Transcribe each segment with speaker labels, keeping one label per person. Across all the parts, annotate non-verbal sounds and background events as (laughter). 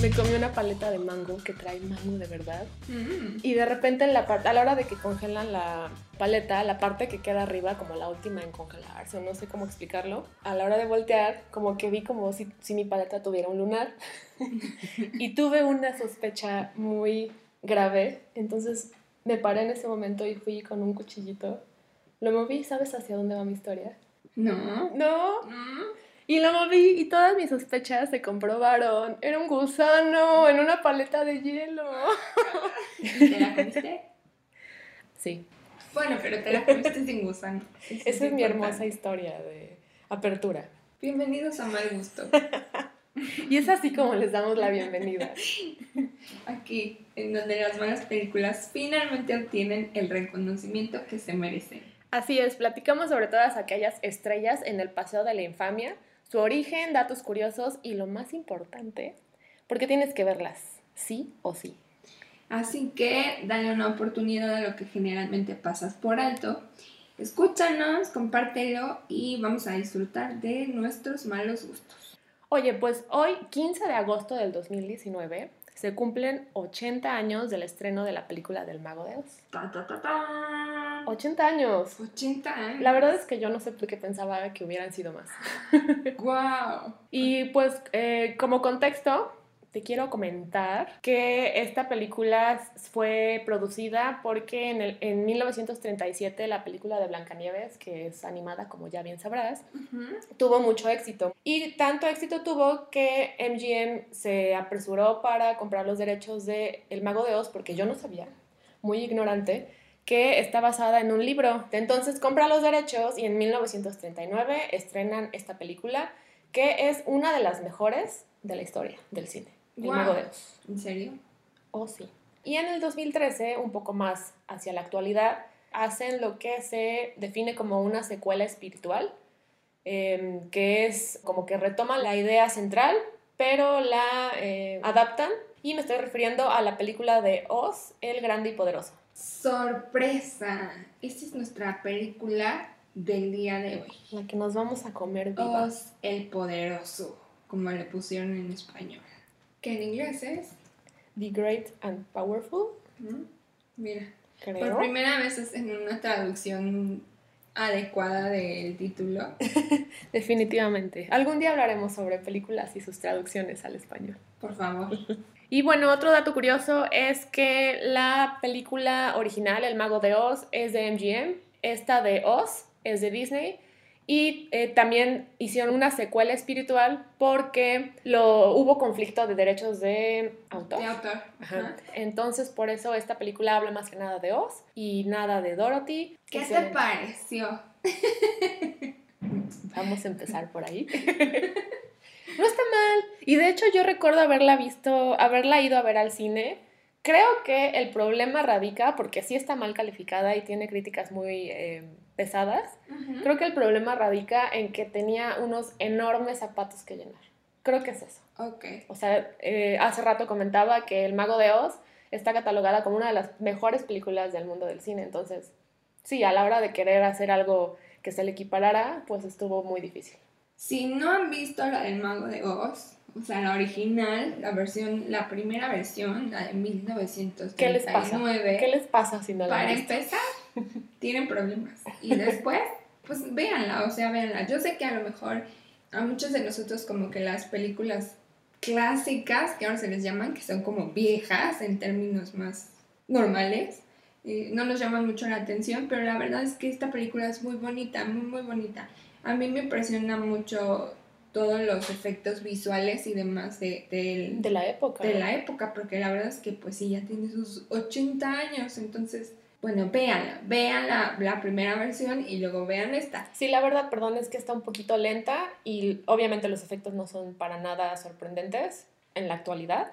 Speaker 1: me comí una paleta de mango que trae mango de verdad.
Speaker 2: Mm.
Speaker 1: Y de repente en la parte, a la hora de que congelan la paleta, la parte que queda arriba, como la última en congelarse, o no sé cómo explicarlo, a la hora de voltear, como que vi como si, si mi paleta tuviera un lunar. (laughs) y tuve una sospecha muy grave. Entonces me paré en ese momento y fui con un cuchillito. Lo moví, ¿sabes hacia dónde va mi historia?
Speaker 2: No.
Speaker 1: No.
Speaker 2: Mm.
Speaker 1: Y lo moví y todas mis sospechas se comprobaron. Era un gusano en una paleta de hielo.
Speaker 2: ¿Te la comiste?
Speaker 1: Sí,
Speaker 2: Bueno, pero te la comiste sin gusano. Eso
Speaker 1: esa es mi hermosa historia de apertura.
Speaker 2: Bienvenidos a Mal Gusto. (laughs)
Speaker 1: Y es así como les damos la bienvenida.
Speaker 2: Aquí, en donde las malas películas finalmente obtienen el reconocimiento que se merecen.
Speaker 1: Así es, platicamos sobre todas aquellas estrellas en el Paseo de la Infamia, su origen, datos curiosos y lo más importante, porque tienes que verlas, sí o sí.
Speaker 2: Así que dale una oportunidad a lo que generalmente pasas por alto. Escúchanos, compártelo y vamos a disfrutar de nuestros malos gustos.
Speaker 1: Oye, pues hoy, 15 de agosto del 2019, se cumplen 80 años del estreno de la película del Mago de Oz.
Speaker 2: Ta, ta, ta, ta.
Speaker 1: 80 años.
Speaker 2: 80 años.
Speaker 1: La verdad es que yo no sé por qué pensaba que hubieran sido más. (laughs)
Speaker 2: ¡Wow!
Speaker 1: Y pues eh, como contexto, te quiero comentar que esta película fue producida porque en, el, en 1937 la película de Blancanieves, que es animada como ya bien sabrás, tuvo mucho éxito. Y tanto éxito tuvo que MGM se apresuró para comprar los derechos de El Mago de Oz, porque yo no sabía, muy ignorante, que está basada en un libro. Entonces compra los derechos y en 1939 estrenan esta película, que es una de las mejores de la historia del cine. El
Speaker 2: Wow.
Speaker 1: Mago de Oz.
Speaker 2: ¿En serio?
Speaker 1: Oh, sí. Y en el 2013, un poco más hacia la actualidad, hacen lo que se define como una secuela espiritual, em, que es como que retoman la idea central, pero la eh, adaptan. Y me estoy refiriendo a la película de Oz, el Grande y Poderoso.
Speaker 2: ¡Sorpresa! Esta es nuestra película del día de hoy.
Speaker 1: La que nos vamos a comer viva.
Speaker 2: Oz el Poderoso, como le pusieron en español. Que en inglés es.
Speaker 1: The Great and Powerful.
Speaker 2: Mira. Por primera vez es en una traducción adecuada del título. (laughs)
Speaker 1: Definitivamente. Algún día hablaremos sobre películas y sus traducciones al español.
Speaker 2: Por favor. (laughs)
Speaker 1: Y bueno, otro dato curioso es que la película original, El Mago de Oz, es de MGM, esta de Oz es de Disney y eh, también hicieron una secuela espiritual porque lo, hubo conflicto de derechos de autor.
Speaker 2: De autor.
Speaker 1: Ajá. Entonces, por eso esta película habla más que nada de Oz y nada de Dorothy.
Speaker 2: ¿Qué
Speaker 1: que
Speaker 2: te
Speaker 1: se-
Speaker 2: pareció?
Speaker 1: Vamos a empezar por ahí. (laughs) No está mal. Y de hecho yo recuerdo haberla visto, haberla ido a ver al cine. Creo que el problema radica, porque sí está mal calificada y tiene críticas muy eh, pesadas,
Speaker 2: Ujú.
Speaker 1: creo que el problema radica en que tenía unos enormes zapatos que llenar. Creo que es eso.
Speaker 2: Ok.
Speaker 1: O sea, eh, hace rato comentaba que El Mago de Oz está catalogada como una de las mejores películas del mundo del cine. Entonces, sí, a la hora de querer hacer algo que se le equiparara, pues estuvo muy difícil.
Speaker 2: Si no han visto la del Mago de Oz, o sea, la original, la versión, la primera versión, la de 1939.
Speaker 1: ¿Qué les pasa? ¿Qué les pasa si no la
Speaker 2: Para
Speaker 1: han visto?
Speaker 2: empezar, (laughs) tienen problemas. Y (laughs) después, pues véanla, o sea, véanla. Yo sé que a lo mejor a muchos de nosotros como que las películas clásicas, que ahora se les llaman, que son como viejas en términos más normales, eh, no nos llaman mucho la atención, pero la verdad es que esta película es muy bonita, muy, muy bonita. A mí me impresiona mucho todos los efectos visuales y demás de,
Speaker 1: De la época.
Speaker 2: de la época, porque la verdad es que pues sí, ya tiene sus 80 años, entonces, bueno, véanla, vean la, la primera versión y luego vean esta.
Speaker 1: Sí, la verdad, perdón, es que está un poquito lenta y obviamente los efectos no son para nada sorprendentes en la actualidad.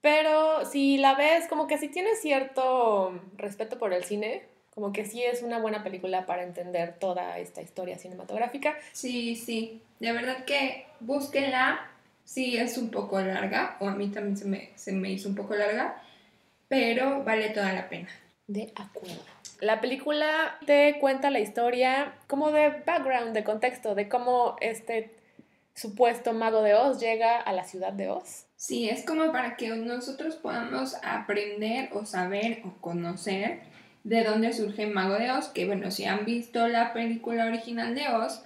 Speaker 1: Pero si la ves, como que si tienes cierto respeto por el cine, como que sí es una buena película para entender toda esta historia cinematográfica.
Speaker 2: Sí, sí, de verdad que búsquenla, sí es un poco larga, o a mí también se me, se me hizo un poco larga, pero vale toda la pena.
Speaker 1: De acuerdo. La película te cuenta la historia como de background, de contexto, de cómo este supuesto mago de Oz llega a la ciudad de Oz.
Speaker 2: Sí, es como para que nosotros podamos aprender o saber o conocer de dónde surge Mago de Oz, que bueno, si han visto la película original de Oz,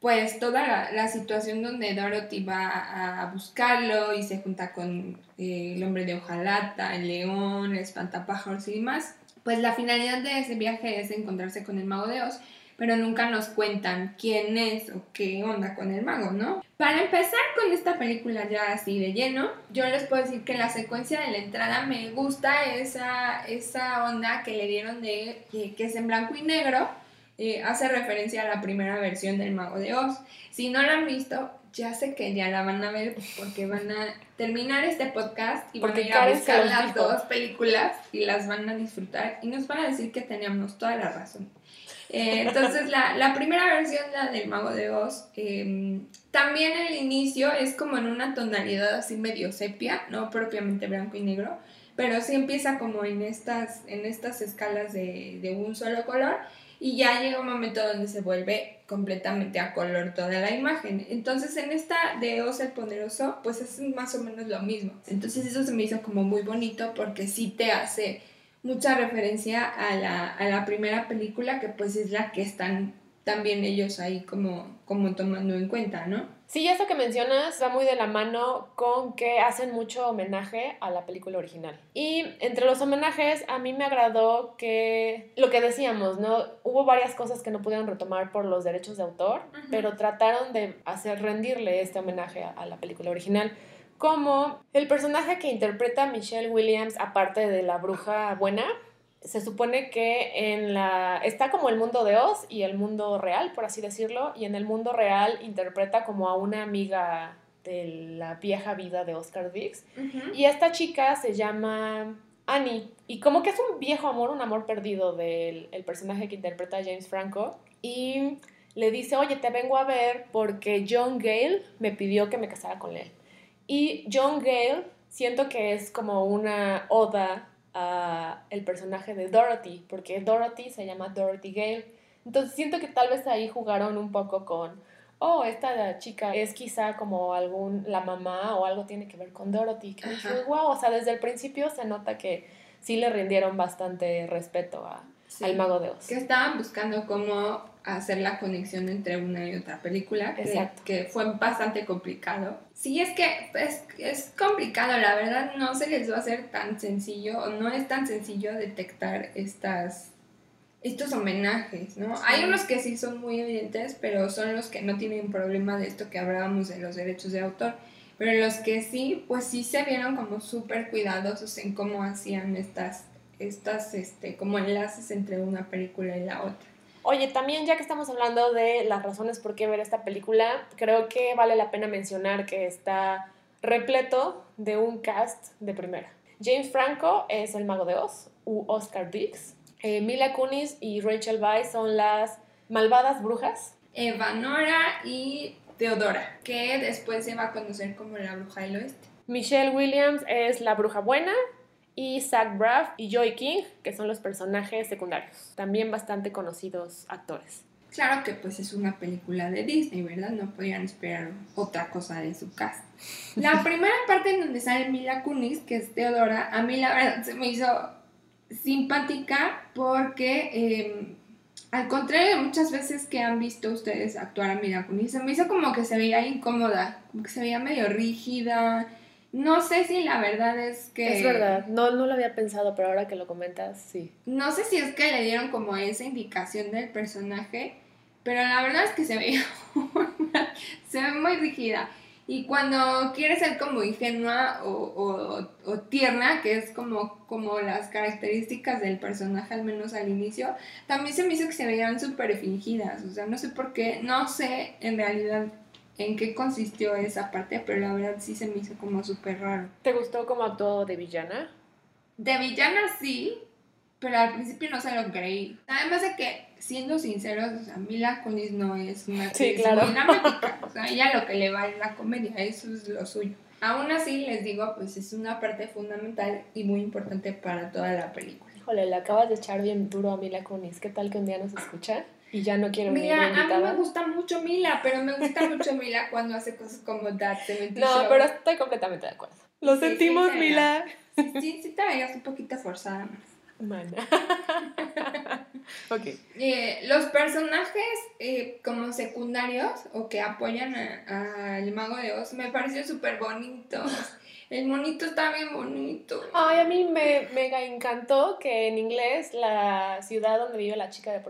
Speaker 2: pues toda la, situación donde Dorothy va a buscarlo y se junta con eh, el hombre de hojalata, el león, el espantapájaros y demás, pues la finalidad de ese viaje es encontrarse con el mago de Oz, pero nunca nos cuentan quién es o qué onda con el mago, ¿no? Para empezar con esta película ya así de lleno, yo les puedo decir que la secuencia de la entrada me gusta esa, esa onda que le dieron de que, es en blanco y negro. Eh, hace referencia a la primera versión del Mago de Oz. Si no la han visto, ya sé que ya la van a ver porque van a terminar este podcast y van a ir a buscar las dos películas y las van a disfrutar y nos van a decir que teníamos toda la razón. Eh, entonces, la, la, primera versión, la del Mago de Oz, em, también el inicio es como en una tonalidad así medio sepia, no propiamente blanco y negro, pero sí empieza como en estas, en estas escalas de, de un solo color y ya llega un momento donde se vuelve completamente a color toda la imagen. Entonces en esta de Oz el Poderoso, pues es más o menos lo mismo. Entonces eso se me hizo como muy bonito porque sí te hace mucha referencia a la, a la primera película que pues es la que están también ellos ahí como, como tomando en cuenta, ¿no?
Speaker 1: Sí, eso que mencionas va muy de la mano con que hacen mucho homenaje a la película original. Y entre los homenajes a mí me agradó que lo que decíamos, ¿no? Hubo varias cosas que no pudieron retomar por los derechos de autor, pero trataron de hacer rendirle este homenaje a, la película original. Como el personaje que interpreta Michelle Williams, aparte de la bruja buena, se supone que en la está como el mundo de Oz y el mundo real, por así decirlo, y en el mundo real interpreta como a una amiga de la vieja vida de Oscar Dix. Y esta chica se llama Annie. Y como que es un viejo amor, un amor perdido del el personaje que interpreta James Franco. Y le dice, oye, te vengo a ver porque John Gale me pidió que me casara con él. Y John Gale siento que es como una oda a el personaje de Dorothy, porque Dorothy se llama Dorothy Gale. Entonces siento que tal vez ahí jugaron un poco con, oh, esta chica es quizá como algún, la mamá o algo tiene que ver con Dorothy. Que dije, wow, o sea, desde el principio se nota que sí le rindieron bastante respeto a, al mago de Oz.
Speaker 2: Que estaban buscando cómo hacer la conexión entre una y otra película, que, que, fue bastante complicado. Sí, es que es, es, complicado, la verdad no se les va a hacer tan sencillo, o no es tan sencillo detectar estas, estos homenajes, ¿no? Hay unos que sí son muy evidentes, pero son los que no tienen problema de esto que hablábamos de los derechos de autor. Pero los que sí, pues sí se vieron como súper cuidadosos en cómo hacían estas, estas, este, como enlaces entre una película y la otra.
Speaker 1: Oye, también ya que estamos hablando de las razones por qué ver esta película, creo que vale la pena mencionar que está repleto de un cast de primera. James Franco es el mago de Oz, u Oscar Dix. Eh, Mila Kunis y Rachel Weisz son las malvadas brujas.
Speaker 2: Eva Nora y Teodora, que después se va a conocer como la bruja del oeste.
Speaker 1: Michelle Williams es la bruja buena y Zach Braff y Joy King, que son los personajes secundarios, también bastante conocidos actores.
Speaker 2: Claro que pues es una película de Disney, ¿verdad? No podían esperar otra cosa de su casa. La (laughs) primera parte en donde sale Mila Kunis, que es Teodora, a mí la verdad se me hizo simpática porque em, al contrario de muchas veces que han visto ustedes actuar a Mila Kunis, se me hizo como que se veía incómoda, como que se veía medio rígida, no sé si la verdad es que...
Speaker 1: Es verdad, no, no lo había pensado, pero ahora que lo comentas, sí.
Speaker 2: No sé si es que le dieron como esa indicación del personaje, pero la verdad es que se ve, (laughs) se ve muy rígida. Y cuando quiere ser como ingenua o, o, tierna, que es como, como las características del personaje, al menos al inicio, también se me hizo que se veían súper fingidas. O sea, no sé por qué, no sé en realidad en qué consistió esa parte, pero la verdad sí se me hizo como súper raro.
Speaker 1: ¿Te gustó como actuó de villana?
Speaker 2: De villana sí, pero al principio no se lo creí. Además de que, siendo sinceros, o sea, Mila Kunis no es una actriz muy dramática. O sea, ella lo que le va es la comedia, eso es lo suyo. Aún así, les digo, pues es una parte fundamental y muy importante para toda la película.
Speaker 1: Híjole, le acabas de echar bien duro a Mila Kunis. ¿Qué tal que un día nos escucha? Y ya no quiero
Speaker 2: Mira, a mí me gusta mucho Mila, pero me gusta mucho Mila cuando hace cosas como That
Speaker 1: No, pero estoy completamente de acuerdo. Lo sentimos, Mila.
Speaker 2: Sí, sí, te veías un poquito forzada más. Mana. (laughs) ok. Eh, los personajes eh, como secundarios o que apoyan al Mago de Oz me parecen súper bonitos. El monito está bien bonito.
Speaker 1: Ay, a mí me mega encantó que en inglés la ciudad donde vive la chica de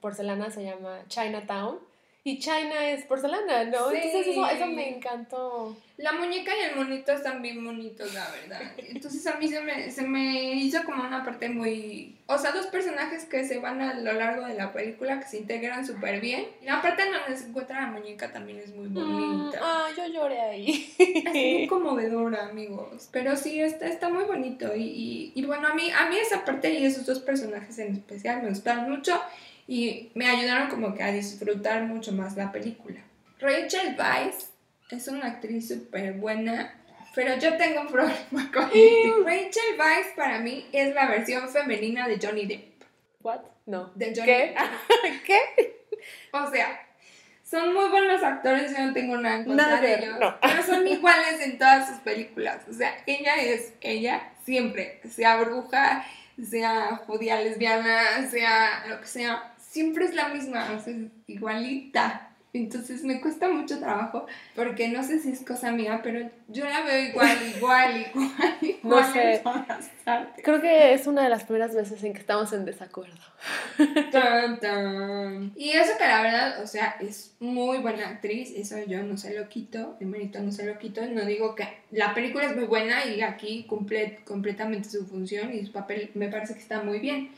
Speaker 1: porcelana se llama Chinatown y China es porcelana, ¿no? Entonces eso, eso, me encantó.
Speaker 2: La muñeca y el monito están bien bonitos, la verdad. Entonces a mí se me, se me hizo como una parte muy... O sea, dos personajes que se van a lo largo de la película, que se integran súper bien. Y la parte donde se encuentra la muñeca también es muy bonita.
Speaker 1: ah, yo lloré ahí. (laughs)
Speaker 2: Es muy conmovedora, amigos. Pero sí, está, está muy bonito. Y, y, y bueno, a mí, a mí esa parte y esos dos personajes en especial me gustaron mucho y me ayudaron como que a disfrutar mucho más la película. Rachel Weisz es una actriz súper buena, pero yo tengo un (laughs) problema con Rachel Weisz para mí es la versión femenina de Johnny Depp.
Speaker 1: ¿What? No.
Speaker 2: De Johnny
Speaker 1: ¿Qué?
Speaker 2: Depp. (laughs) ¿Qué? O sea, son muy buenos actores, yo no tengo nada en contra de ellos, pero son (laughs) iguales en todas sus películas. O sea, ella es ella siempre, sea bruja, sea judía lesbiana, sea lo que sea, siempre es la misma, o sea, igualita. Entonces me cuesta mucho trabajo porque no sé si es cosa mía, pero yo la veo igual, igual, (laughs) igual, igual. No sé.
Speaker 1: Creo que es una de las primeras veces en que estamos en desacuerdo.
Speaker 2: Y eso que la verdad, o sea, es muy buena actriz, eso yo no se lo quito, el mérito no se lo quito, no digo que la película es muy buena y aquí cumple completamente su función y su papel me parece que está muy bien.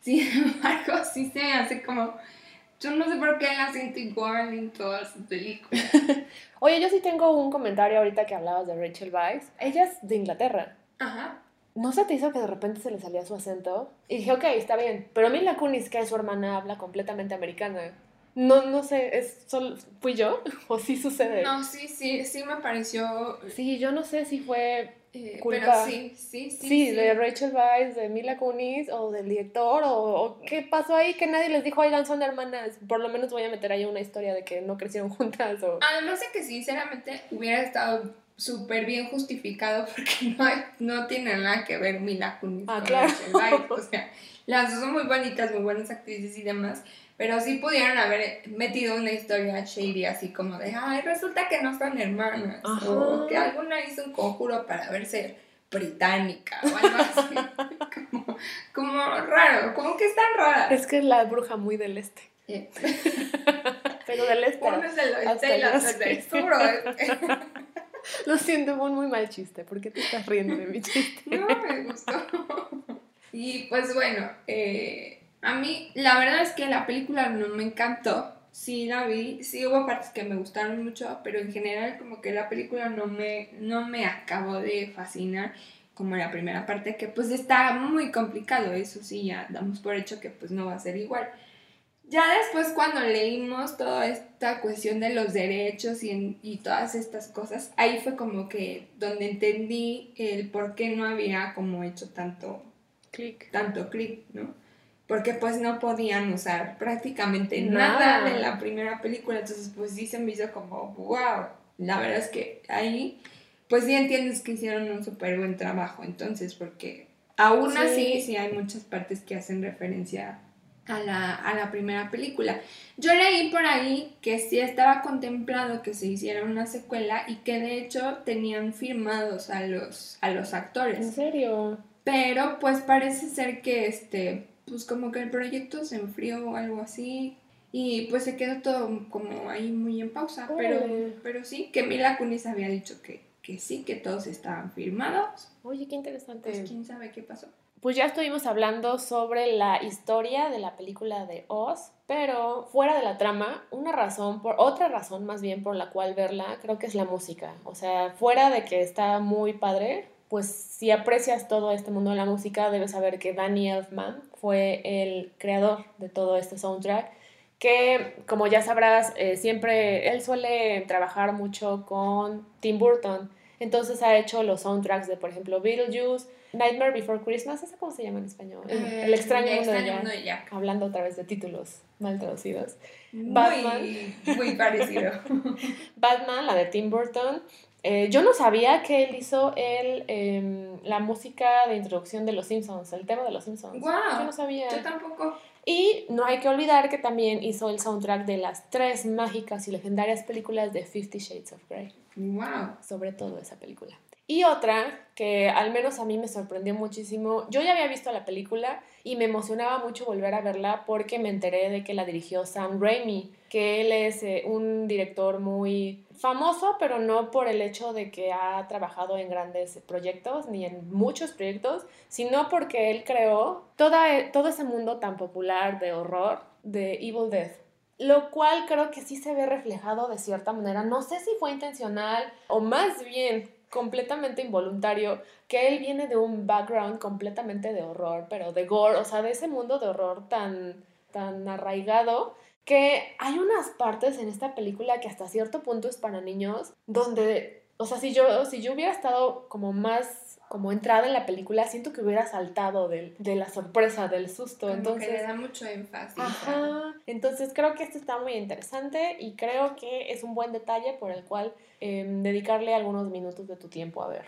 Speaker 2: Sin (laughs) embargo, sí se me hace como... Yo no sé por qué la siento igual en todas sus películas. (laughs)
Speaker 1: Oye, yo sí tengo un comentario ahorita que hablabas de Rachel Weisz. Ella es de Inglaterra. Ajá. ¿No se te hizo que de repente se le salía su acento? Y dije, ok, está bien. Pero Mila Kunis, que es su hermana, habla completamente americana. No, no sé, ¿es solo, ¿fui yo? (laughs) ¿O sí sucede?
Speaker 2: No, sí, sí, sí me pareció...
Speaker 1: Sí, yo no sé si fue
Speaker 2: eh, pero sí, sí, sí, sí.
Speaker 1: de Rachel Weisz, de Mila Kunis o del director o, qué pasó ahí que nadie les dijo, oigan, son hermanas. Por lo menos voy a meter ahí una historia de que no crecieron (laughs) juntas. O...
Speaker 2: Además de que sinceramente hubiera estado súper bien justificado porque (laughs) no, no tiene nada que ver Mila Kunis ah, con Rachel Weisz. O (laughs) sea, las dos son muy bonitas, muy buenas actrices y demás. Pero sí pudieron haber metido una historia shady así como de, ay, resulta que no son hermanas. O que alguna hizo un conjuro para verse británica o algo así. (laughs) como, raro, como que es tan rara.
Speaker 1: Es que es la bruja muy del este. (laughs) Pero del este. Uno es del oeste y la del sur (laughs) Lo siento, fue un muy mal chiste. ¿Por qué te estás riendo de mi chiste?
Speaker 2: No, me gustó. Y pues bueno, eh a mí, la verdad es que la película no me encantó. Sí la vi, sí hubo partes que me gustaron mucho, pero en general como que la película no me, no me acabó de fascinar como la primera parte, que pues está muy complicado, eso sí, ya damos por hecho que pues no va a ser igual. Ya después cuando leímos toda esta cuestión de los derechos y, y todas estas cosas, ahí fue como que donde entendí el por qué no había como hecho tanto clic, tanto clic, ¿no? Porque pues no podían usar prácticamente nada. de la primera película, entonces pues sí se me hizo como, wow, la verdad es que ahí pues sí entiendes que hicieron un súper buen trabajo, entonces porque aún así sí hay muchas partes que hacen referencia a la, a la primera película. Yo leí por ahí que sí estaba contemplado que se hiciera una secuela y que de hecho tenían firmados a los, a los actores.
Speaker 1: ¿En serio?
Speaker 2: Pero pues parece ser que este pues como que el proyecto se enfrió o algo así y pues se quedó todo como ahí muy en pausa, pero, pero sí, que Mila Kunis había dicho que, que sí, que todos estaban firmados.
Speaker 1: Oye, qué interesante.
Speaker 2: Pues quién sabe qué pasó.
Speaker 1: Pues ya estuvimos hablando sobre la historia de la película de Oz, pero fuera de la trama, una razón, por otra razón más bien por la cual verla, creo que es la música. O sea, fuera de que está muy padre, pues si aprecias todo este mundo de la música, debes saber que Danny Elfman fue el creador de todo este soundtrack, que como ya sabrás, eh, siempre él suele trabajar mucho con Tim Burton. Entonces ha hecho los soundtracks de, por ejemplo, Beetlejuice, Nightmare Before Christmas, ¿esa cómo se llama en español? El,
Speaker 2: Eh,
Speaker 1: el extraño,
Speaker 2: El
Speaker 1: mundo,
Speaker 2: extraño
Speaker 1: de
Speaker 2: mundo
Speaker 1: Jack.
Speaker 2: de Jack.
Speaker 1: Hablando otra vez de títulos mal traducidos.
Speaker 2: Muy,
Speaker 1: Batman.
Speaker 2: muy parecido. (laughs)
Speaker 1: Batman, la de Tim Burton. Eh, yo no sabía que él hizo el, em, la música de introducción de Los Simpsons, el tema de Los Simpsons.
Speaker 2: Guau,
Speaker 1: Yo no sabía.
Speaker 2: Yo tampoco.
Speaker 1: Y no hay que olvidar que también hizo el soundtrack de las tres mágicas y legendarias películas de Fifty Shades of Grey.
Speaker 2: Wow.
Speaker 1: Sobre todo esa película. Y otra que al menos a mí me sorprendió muchísimo. Yo ya había visto la película y me emocionaba mucho volver a verla porque me enteré de que la dirigió Sam Raimi, que él es eh, un director muy famoso, pero no por el hecho de que ha trabajado en grandes proyectos ni en muchos proyectos, sino porque él creó toda, todo ese mundo tan popular de horror de Evil Dead. Lo cual creo que sí se ve reflejado de cierta manera. No sé si fue intencional o más bien completamente involuntario, que él viene de un background completamente de horror, pero de gore, o sea, de ese mundo de horror tan, tan arraigado, que hay unas partes en esta película que hasta cierto punto es para niños, donde, o sea, si yo, si yo hubiera estado como más como entrada en la película, siento que hubiera saltado del- de, la sorpresa, del susto.
Speaker 2: Como
Speaker 1: Entonces,
Speaker 2: que le da mucho énfasis.
Speaker 1: Ajá. Entonces creo que esto está muy interesante y creo que es un buen detalle por el cual em, dedicarle algunos minutos de tu tiempo a ver.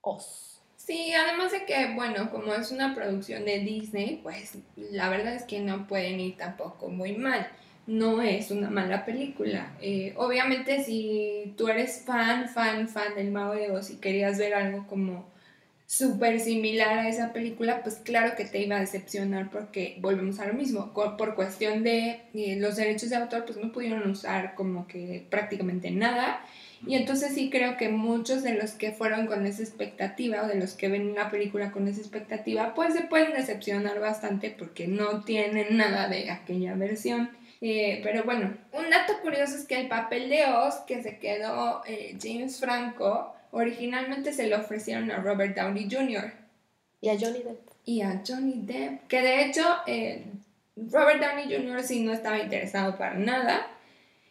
Speaker 1: Os.
Speaker 2: Sí, además de que, bueno, como es una producción de Disney, pues la verdad es que no pueden ir tampoco muy mal. No es una mala película. Eh, obviamente si tú eres fan, fan, fan del Mago de Oz y querías ver algo como súper similar a esa película, pues claro que te iba a decepcionar porque volvemos a lo mismo. Por cuestión de eh, los derechos de autor, pues no pudieron usar como que prácticamente nada. Y entonces sí creo que muchos de los que fueron con esa expectativa o de los que ven una película con esa expectativa, pues se pueden decepcionar bastante porque no tienen nada de aquella versión. Eh, pero bueno, un dato curioso es que el papel de Oz que se quedó eh, James Franco, originalmente se lo ofrecieron a Robert Downey Jr.
Speaker 1: Y a Johnny Depp.
Speaker 2: y a Johnny Depp, que de hecho eh, Robert Downey Jr. sí no estaba interesado para nada.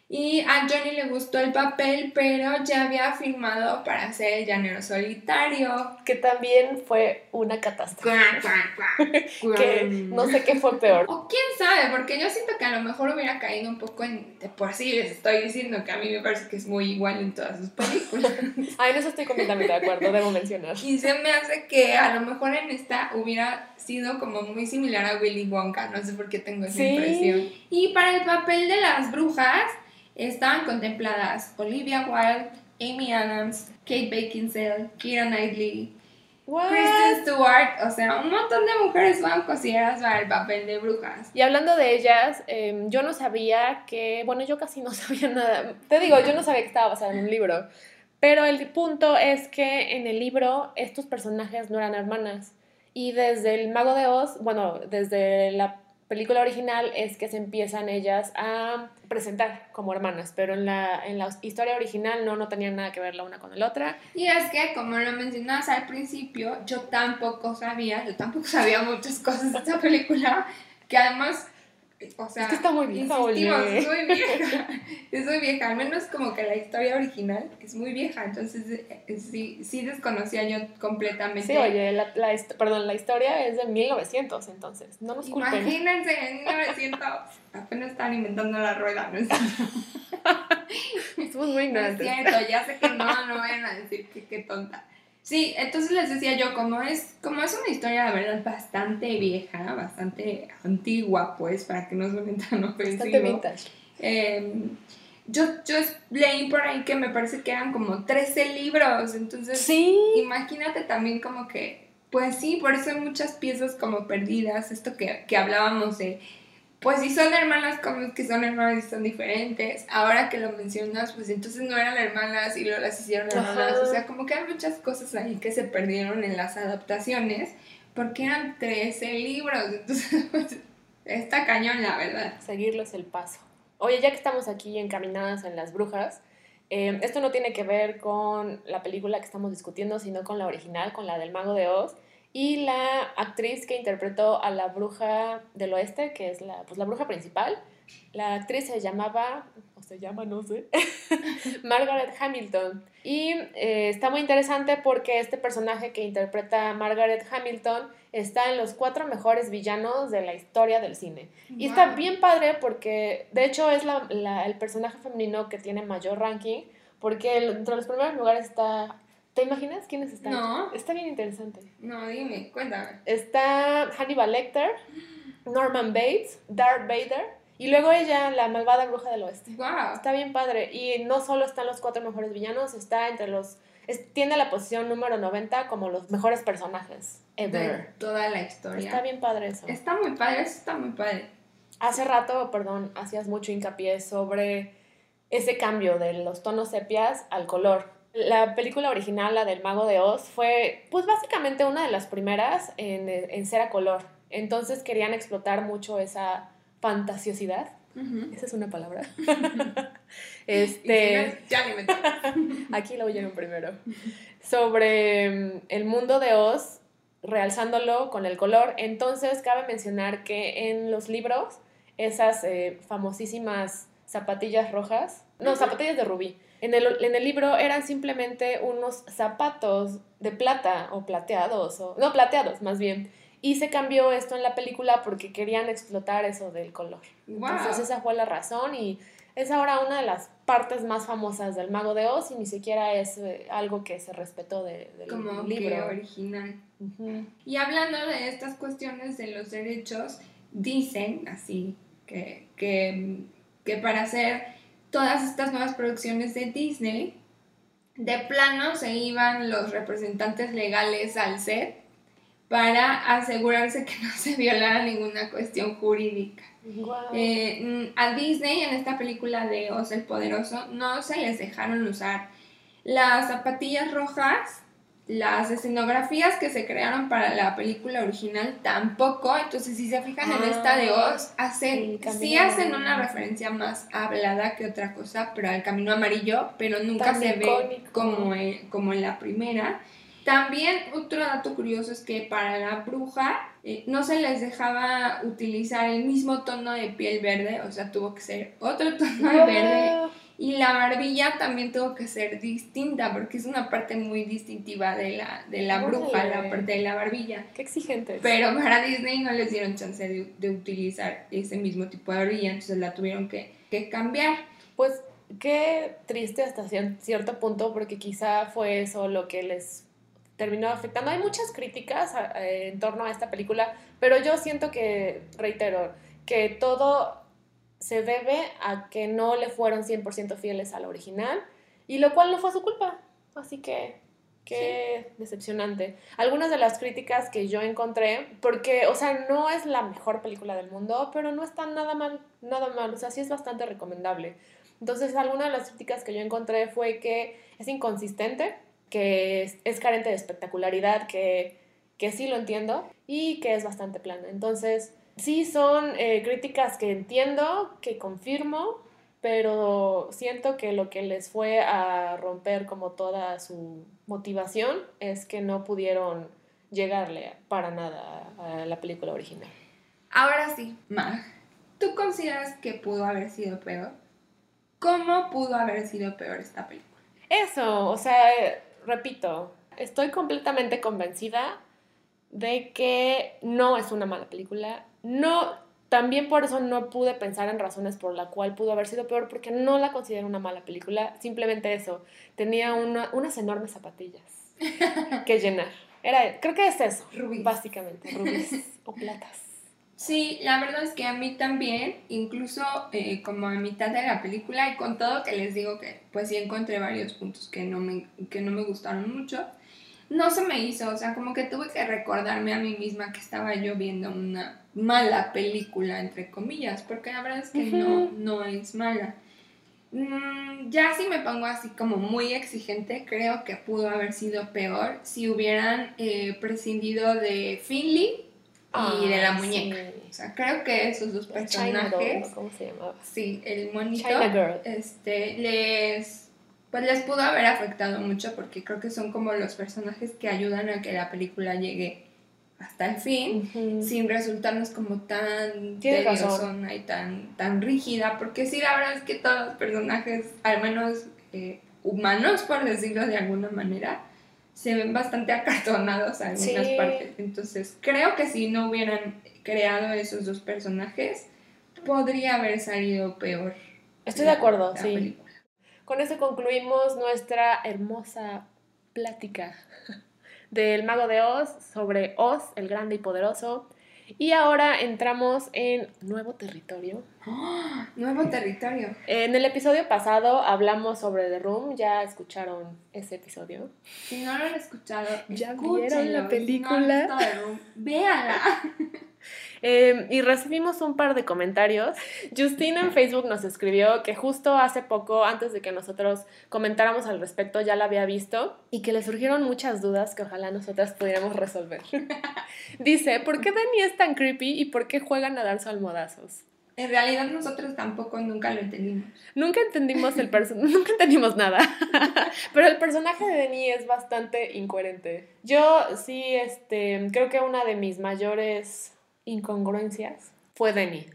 Speaker 2: Y a Johnny le gustó el papel, pero ya había firmado para hacer el llanero solitario.
Speaker 1: Que también fue una catástrofe. (laughs) Que no sé qué fue peor.
Speaker 2: O quién sabe, porque yo siento que a lo mejor hubiera caído un poco en. De por sí les estoy diciendo que a mí me parece que es muy igual en todas sus películas. (laughs)
Speaker 1: Ah, en eso estoy completamente de acuerdo, debo mencionar.
Speaker 2: Y se me hace que a lo mejor en esta hubiera sido como muy similar a Willy Wonka, no sé por qué tengo esa
Speaker 1: Sí.
Speaker 2: impresión. Y para el papel de las brujas estaban contempladas Olivia Wilde, Amy Adams, Kate Beckinsale, Keira Knightley,
Speaker 1: What?
Speaker 2: Kristen Stewart, o sea, un montón de mujeres fueron consideradas para el papel de brujas.
Speaker 1: Y hablando de ellas, em, yo no sabía que, bueno, yo casi no (laughs) sabía nada. Te digo, yo no sabía que estaba basada en un libro. Pero el punto es que en el libro estos personajes no eran hermanas. Y desde el Mago de Oz, bueno, desde la película original es que se empiezan ellas a presentar como hermanas, pero en la, en la historia original no, no tenían nada que ver la una con la otra.
Speaker 2: Y es que, como lo mencionabas al principio, yo tampoco sabía, yo tampoco sabía muchas cosas de esta película, que además, o sea,
Speaker 1: Es que está muy vieja,
Speaker 2: insistimos, muy vieja, (laughs) es muy vieja, al menos como que la historia original es muy vieja, entonces eh, sí, sí desconocía yo completamente.
Speaker 1: Sí, oye, la, la perdón, la historia es de 1900, entonces, no nos culpen.
Speaker 2: Imagínense, en 1900 (laughs) apenas estaban inventando la rueda, ¿no es (laughs)
Speaker 1: Somos muy
Speaker 2: No es
Speaker 1: ignorantes.
Speaker 2: cierto, ya sé que no, no vayan a decir que qué tonta. Sí, entonces les decía yo, como es, como es una historia, la verdad, bastante vieja, bastante antigua, pues, para que no suene tan
Speaker 1: Bastante
Speaker 2: ofensivo.
Speaker 1: vintage.
Speaker 2: eh, yo, yo leí por ahí que me parece que eran como 13 libros, entonces
Speaker 1: Sí.
Speaker 2: imagínate también como que, pues sí, por eso hay muchas piezas como perdidas, esto que, que hablábamos de, pues si son hermanas, como es que son hermanas y son diferentes, ahora que lo mencionas, pues entonces no eran hermanas y luego las hicieron hermanas,
Speaker 1: Ajá.
Speaker 2: o sea, como que hay muchas cosas ahí que se perdieron en las adaptaciones, porque eran 13 libros, (laughs) entonces pues está cañón la verdad.
Speaker 1: Seguirles el paso. Oye, ya que estamos aquí encaminadas en las brujas, eh, esto no tiene que ver con la película que estamos discutiendo, sino con la original, con la del Mago de Oz. Y la actriz que interpretó a la bruja del oeste, que es la, pues, la bruja principal, la actriz se llamaba, o se llama, no sé, (laughs) Margaret Hamilton. Y eh, está muy interesante porque este personaje que interpreta Margaret Hamilton está en los cuatro mejores villanos de la historia del cine. Y está bien padre porque, de hecho, es la, el personaje femenino que tiene mayor ranking, porque entre los primeros lugares está... ¿Te imaginas quiénes están?
Speaker 2: No.
Speaker 1: Está bien interesante.
Speaker 2: No, dime, cuéntame.
Speaker 1: Está Hannibal Lecter, Norman Bates, Darth Vader, y luego ella, la malvada bruja del oeste.
Speaker 2: Wow.
Speaker 1: Está bien padre. Y no solo están los cuatro mejores villanos, está entre los... tiene la posición número 90 como los mejores personajes ever.
Speaker 2: De toda la historia.
Speaker 1: Está bien padre eso.
Speaker 2: Está muy padre, eso está muy padre.
Speaker 1: Hace rato, perdón, hacías mucho hincapié sobre ese cambio de los tonos sepias al color. La película original, la del Mago de Oz, fue pues básicamente una de las primeras en, en ser a color. Entonces querían explotar mucho esa fantasiosidad. Esa es una palabra. (laughs) (laughs) este.
Speaker 2: ya (laughs)
Speaker 1: Aquí lo oyeron primero. Sobre mm, el mundo de Oz, realzándolo con el color. Entonces, cabe mencionar que en los libros, esas eh, famosísimas zapatillas rojas, no, zapatillas de rubí, en el, en el, libro eran simplemente unos zapatos de plata o plateados, o, no, plateados más bien y se cambió esto en la película porque querían explotar eso del color. Entonces esa fue la razón y es ahora una de las partes más famosas del Mago de Oz y ni siquiera es eh, algo que se respetó de, del
Speaker 2: Como
Speaker 1: libro.
Speaker 2: original. Y hablando de estas cuestiones de los derechos, dicen así que, que, que para hacer todas estas nuevas producciones de Disney, de plano se iban los representantes legales al set para asegurarse que no se violara ninguna cuestión jurídica. Eh, mm, a Disney en esta película de Oz el Poderoso no se les dejaron usar las zapatillas rojas, las escenografías que se crearon para la película original tampoco, entonces si se fijan en esta de ah, Oz, hacen, sí, hacen una referencia más hablada que otra cosa, pero al camino amarillo, pero nunca se ve como como en la primera. También otro dato curioso es que para la bruja eh, no se les dejaba utilizar el mismo tono de piel verde, o sea, tuvo que ser otro (laughs) tono de verde. Y la barbilla también tuvo que ser distinta, porque es una parte muy distintiva de la, de la bruja, la parte de la barbilla.
Speaker 1: Qué exigente.
Speaker 2: Pero para Disney no les dieron chance de, de utilizar ese mismo tipo de barbilla, entonces la tuvieron que, que cambiar.
Speaker 1: Pues qué triste hasta cierto punto, porque quizá fue eso lo que les terminó afectando. Hay muchas críticas en torno a esta película, pero yo siento que, reitero, que todo se debe a que no le fueron 100% fieles a la original, y lo cual no fue su culpa. Así que, qué decepcionante. Algunas de las críticas que yo encontré, porque, o sea, no es la mejor película del mundo, pero no está nada mal, nada mal, o sea, sí es bastante recomendable. Entonces, alguna de las críticas que yo encontré fue que es inconsistente, que es, carente de espectacularidad, que, que, sí lo entiendo y que es bastante plana. Entonces, sí son eh, críticas que entiendo, que confirmo, pero siento que lo que les fue a romper como toda su motivación es que no pudieron llegarle para nada a la película original.
Speaker 2: Ahora sí, Mag, ¿tú consideras que pudo haber sido peor? ¿Cómo pudo haber sido peor esta película?
Speaker 1: Eso, o sea, repito, estoy completamente convencida de que no es una mala película. No, también por eso no pude pensar en razones por la cual pudo haber sido peor, porque no la considero una mala película. Simplemente eso, tenía unas enormes zapatillas (laughs) que llenar. Era, creo que es eso, básicamente, rubíes (laughs) o platas.
Speaker 2: Sí, la verdad es que a mí también, incluso eh, como a mitad de la película y con todo que les digo que pues sí encontré varios puntos que no me, que no me gustaron mucho, no se me hizo, o sea, como que tuve que recordarme a mí misma que estaba yo viendo una mala película, entre comillas, porque la verdad es que no, no es mala. Mm, ya si me pongo así como muy exigente, creo que pudo haber sido peor si hubieran eh, prescindido de Finley y de la muñeca. O sea, creo que esos dos personajes.
Speaker 1: ¿Cómo se llamaba?
Speaker 2: Sí, el monito. Este, les. Pues les pudo haber afectado mucho porque creo que son como los personajes que ayudan a que la película llegue hasta el fin, sin resultarnos como tan tediosona y tan, tan rígida, porque sí, la verdad es que todos los personajes, al menos eh, humanos, por decirlo de alguna manera, se ven bastante acartonados en algunas
Speaker 1: Sí.
Speaker 2: partes. Entonces, creo que si no hubieran creado esos dos personajes, podría haber salido peor.
Speaker 1: Estoy
Speaker 2: la-
Speaker 1: de acuerdo, sí.
Speaker 2: película.
Speaker 1: Con esto concluimos nuestra hermosa plática del Mago de Oz sobre Oz, el grande y poderoso. Y ahora entramos en nuevo territorio.
Speaker 2: ¡Ah! (gasps) Nuevo territorio.
Speaker 1: En el episodio pasado hablamos sobre The Room, ya escucharon ese episodio.
Speaker 2: Si no lo han escuchado,
Speaker 1: ¿Ya vieron la
Speaker 2: Si no han
Speaker 1: película?
Speaker 2: visto The Room, véanla. (laughs)
Speaker 1: Eh, y recibimos un par de comentarios. Justina en Facebook nos escribió que justo hace poco, antes de que nosotros comentáramos al respecto, ya la había visto y que le surgieron muchas dudas que ojalá nosotras pudiéramos resolver. (laughs) Dice, ¿por qué Danny es tan creepy y por qué juegan a darse almohadazos?
Speaker 2: En realidad nosotros tampoco nunca lo entendimos.
Speaker 1: Nunca entendimos el (laughs) nunca entendimos nada. (laughs) Pero el personaje de Denny es bastante incoherente. Yo sí, este, creo que una de mis mayores incongruencias fue Denny.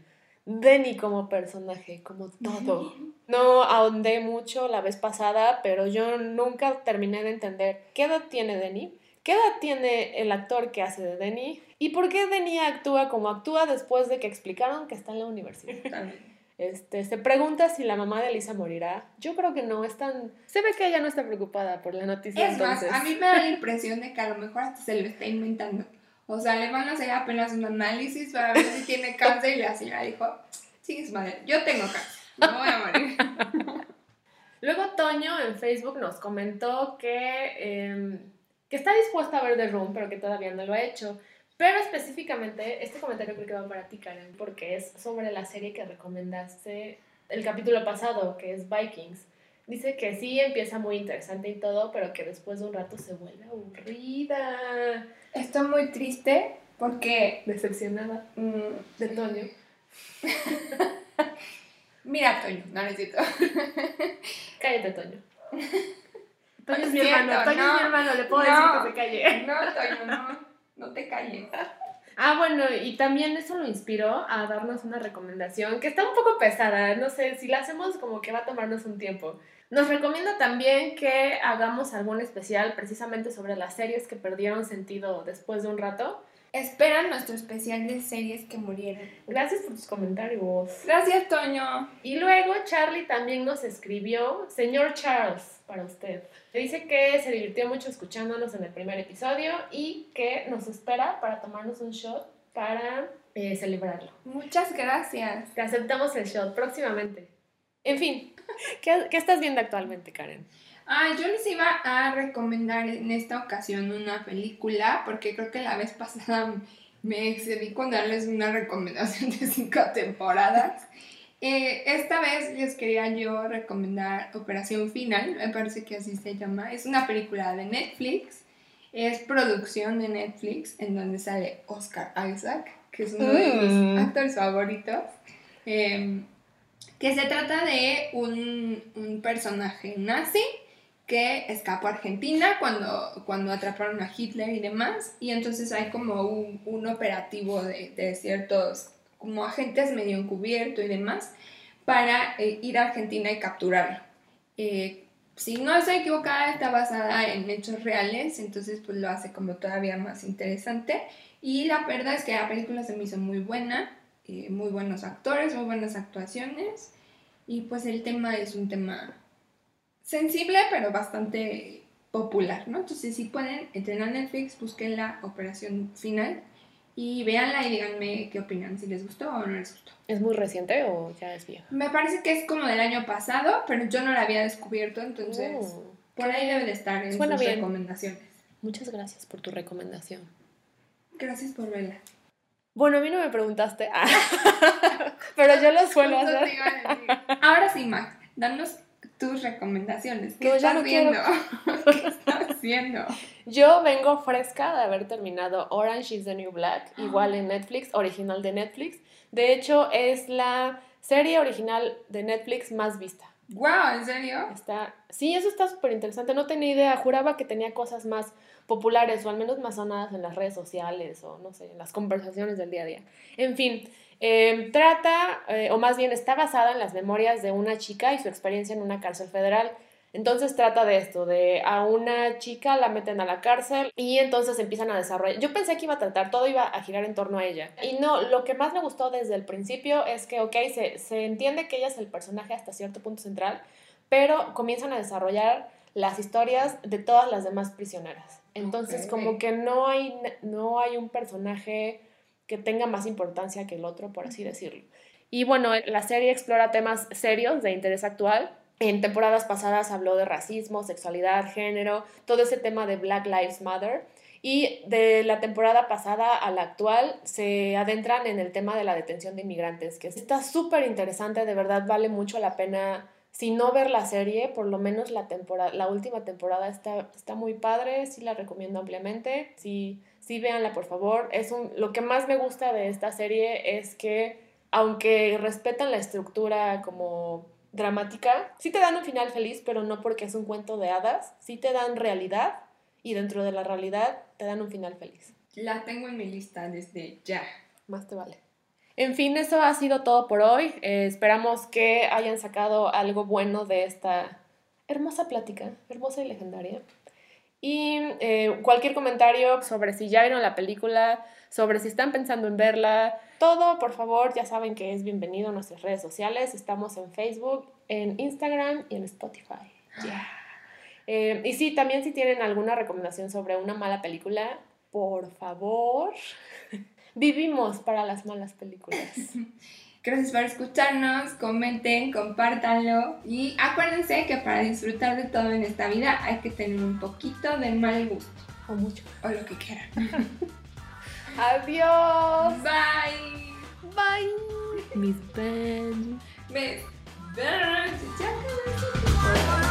Speaker 1: Denny como personaje, como todo. No ahondé mucho la vez pasada, pero yo nunca terminé de entender qué edad tiene Denny, qué edad tiene el actor que hace de Denny y por qué Denny actúa como actúa después de que explicaron que está en la universidad. Este, se pregunta si la mamá de Lisa morirá. Yo creo que no, es tan... Se ve que ella no está preocupada por la noticia
Speaker 2: Es más,
Speaker 1: entonces.
Speaker 2: a mí me da la impresión de que a lo mejor hasta se lo está inventando. O sea, le van a hacer apenas un análisis para ver si tiene (laughs) cáncer y la señora dijo, sí, es madre, yo tengo cáncer, no voy a morir. (laughs)
Speaker 1: Luego Toño en Facebook nos comentó que, em, que está dispuesta a ver The Room, pero que todavía no lo ha hecho. Pero específicamente, este comentario creo que va para ti, Karen, porque es sobre la serie que recomendaste el capítulo pasado, que es Vikings. Dice que sí empieza muy interesante y todo, pero que después de un rato se vuelve aburrida.
Speaker 2: Estoy muy triste porque,
Speaker 1: Decepcionada
Speaker 2: mm,
Speaker 1: de Toño. (laughs)
Speaker 2: mira, Toño, no necesito. (laughs)
Speaker 1: Cállate, Toño. Toño es mi hermano, Toño
Speaker 2: no.
Speaker 1: es mi hermano, le puedo
Speaker 2: No.
Speaker 1: decir que se calle. (laughs)
Speaker 2: No, Toño, no, no te calles.
Speaker 1: Ah, bueno, y también eso lo inspiró a darnos una recomendación que está un poco pesada, no sé, si la hacemos como que va a tomarnos un tiempo. Nos recomienda también que hagamos algún especial precisamente sobre las series que perdieron sentido después de un rato.
Speaker 2: Esperan nuestro especial de series que murieron.
Speaker 1: Gracias por tus comentarios.
Speaker 2: Gracias, Toño.
Speaker 1: Y luego Charlie también nos escribió, señor Charles, para usted. Dice que se divirtió mucho escuchándonos en el primer episodio y que nos espera para tomarnos un shot para eh, celebrarlo.
Speaker 2: Muchas gracias.
Speaker 1: Te aceptamos el shot próximamente. En fin, (laughs) ¿qué, qué estás viendo actualmente, Karen?
Speaker 2: Ah, yo les iba a recomendar en esta ocasión una película, porque creo que la vez pasada me excedí con darles una recomendación de cinco temporadas. Eh, esta vez les quería yo recomendar Operación Final, me parece que así se llama. Es una película de Netflix, es producción de Netflix, en donde sale Oscar Isaac, que es uno de
Speaker 1: Mm.
Speaker 2: mis actores favoritos. Eh, que se trata de un, un personaje nazi que escapó a Argentina cuando, cuando atraparon a Hitler y demás, y entonces hay como un, un operativo de, de ciertos como agentes medio encubierto y demás para eh, ir a Argentina y capturarlo. Eh, si no estoy equivocada, está basada en hechos reales, entonces pues lo hace como todavía más interesante. Y la verdad es que la película se me hizo muy buena, eh, muy buenos actores, muy buenas actuaciones, y pues el tema es un tema sensible, pero bastante popular, ¿no? Entonces si pueden, entren a Netflix, busquen la operación final y véanla y díganme qué opinan, si les gustó o no les gustó.
Speaker 1: ¿Es muy reciente o ya es vieja?
Speaker 2: Me parece que es como del año pasado, pero yo no la había descubierto, entonces
Speaker 1: Mm,
Speaker 2: por ahí debe de estar en sus
Speaker 1: bien.
Speaker 2: recomendaciones.
Speaker 1: muchas gracias por tu recomendación.
Speaker 2: Gracias por verla.
Speaker 1: Bueno, a mí no me preguntaste, Ah, (laughs) pero yo lo suelo hacer.
Speaker 2: Ahora sí, Max, danos tus recomendaciones. ¿Qué
Speaker 1: No,
Speaker 2: estás
Speaker 1: no quiero.
Speaker 2: viendo? (laughs) ¿Qué estás haciendo?
Speaker 1: Yo vengo fresca de haber terminado Orange is the New Black, igual en Netflix, original de Netflix. De hecho, es la serie original de Netflix más vista.
Speaker 2: Wow, ¿en serio?
Speaker 1: Está, sí, eso está súper interesante. No tenía idea. Juraba que tenía cosas más populares o al menos más sonadas en las redes sociales o no sé, en las conversaciones del día a día. En fin, eh, trata, eh, o más bien está basada en las memorias de una chica y su experiencia en una cárcel federal. Entonces trata de esto, de a una chica la meten a la cárcel y entonces empiezan a desarrollar. Yo pensé que iba a tratar, todo iba a girar en torno a ella. Y no, lo que más me gustó desde el principio es que, ok, se, se entiende que ella es el personaje hasta cierto punto central, pero comienzan a desarrollar las historias de todas las demás prisioneras. Entonces, como que no hay, no hay un personaje que tenga más importancia que el otro, por así decirlo. Y bueno, la serie explora temas serios de interés actual. En temporadas pasadas habló de racismo, sexualidad, género, todo ese tema de Black Lives Matter. Y de la temporada pasada a la actual se adentran en el tema de la detención de inmigrantes, que está súper interesante, de verdad vale mucho la pena, si no ver la serie, por lo menos la, temporada, la última temporada está, está muy padre, sí la recomiendo ampliamente, sí, sí véanla por favor. Es un, lo que más me gusta de esta serie es que, aunque respetan la estructura como dramática, sí te dan un final feliz, pero no porque es un cuento de hadas, sí te dan realidad y dentro de la realidad te dan un final feliz.
Speaker 2: La tengo en mi lista desde ya.
Speaker 1: Más te vale. En fin, eso ha sido todo por hoy. Eh, esperamos que hayan sacado algo bueno de esta hermosa plática, hermosa y legendaria. Y eh, cualquier comentario sobre si ya vieron la película, sobre si están pensando en verla, todo, por favor, ya saben que es bienvenido a nuestras redes sociales. Estamos en Facebook, en Instagram y en Spotify. Yeah. Y sí, también si tienen alguna recomendación sobre una mala película, por favor, (laughs) vivimos para las malas películas. (laughs)
Speaker 2: Gracias por escucharnos, comenten, compártanlo y acuérdense que para disfrutar de todo en esta vida hay que tener un poquito de mal gusto
Speaker 1: O mucho.
Speaker 2: o lo que quieran. (laughs)
Speaker 1: Adiós.
Speaker 2: Bye.
Speaker 1: Bye. Miss Ben.
Speaker 2: Bes- Chao.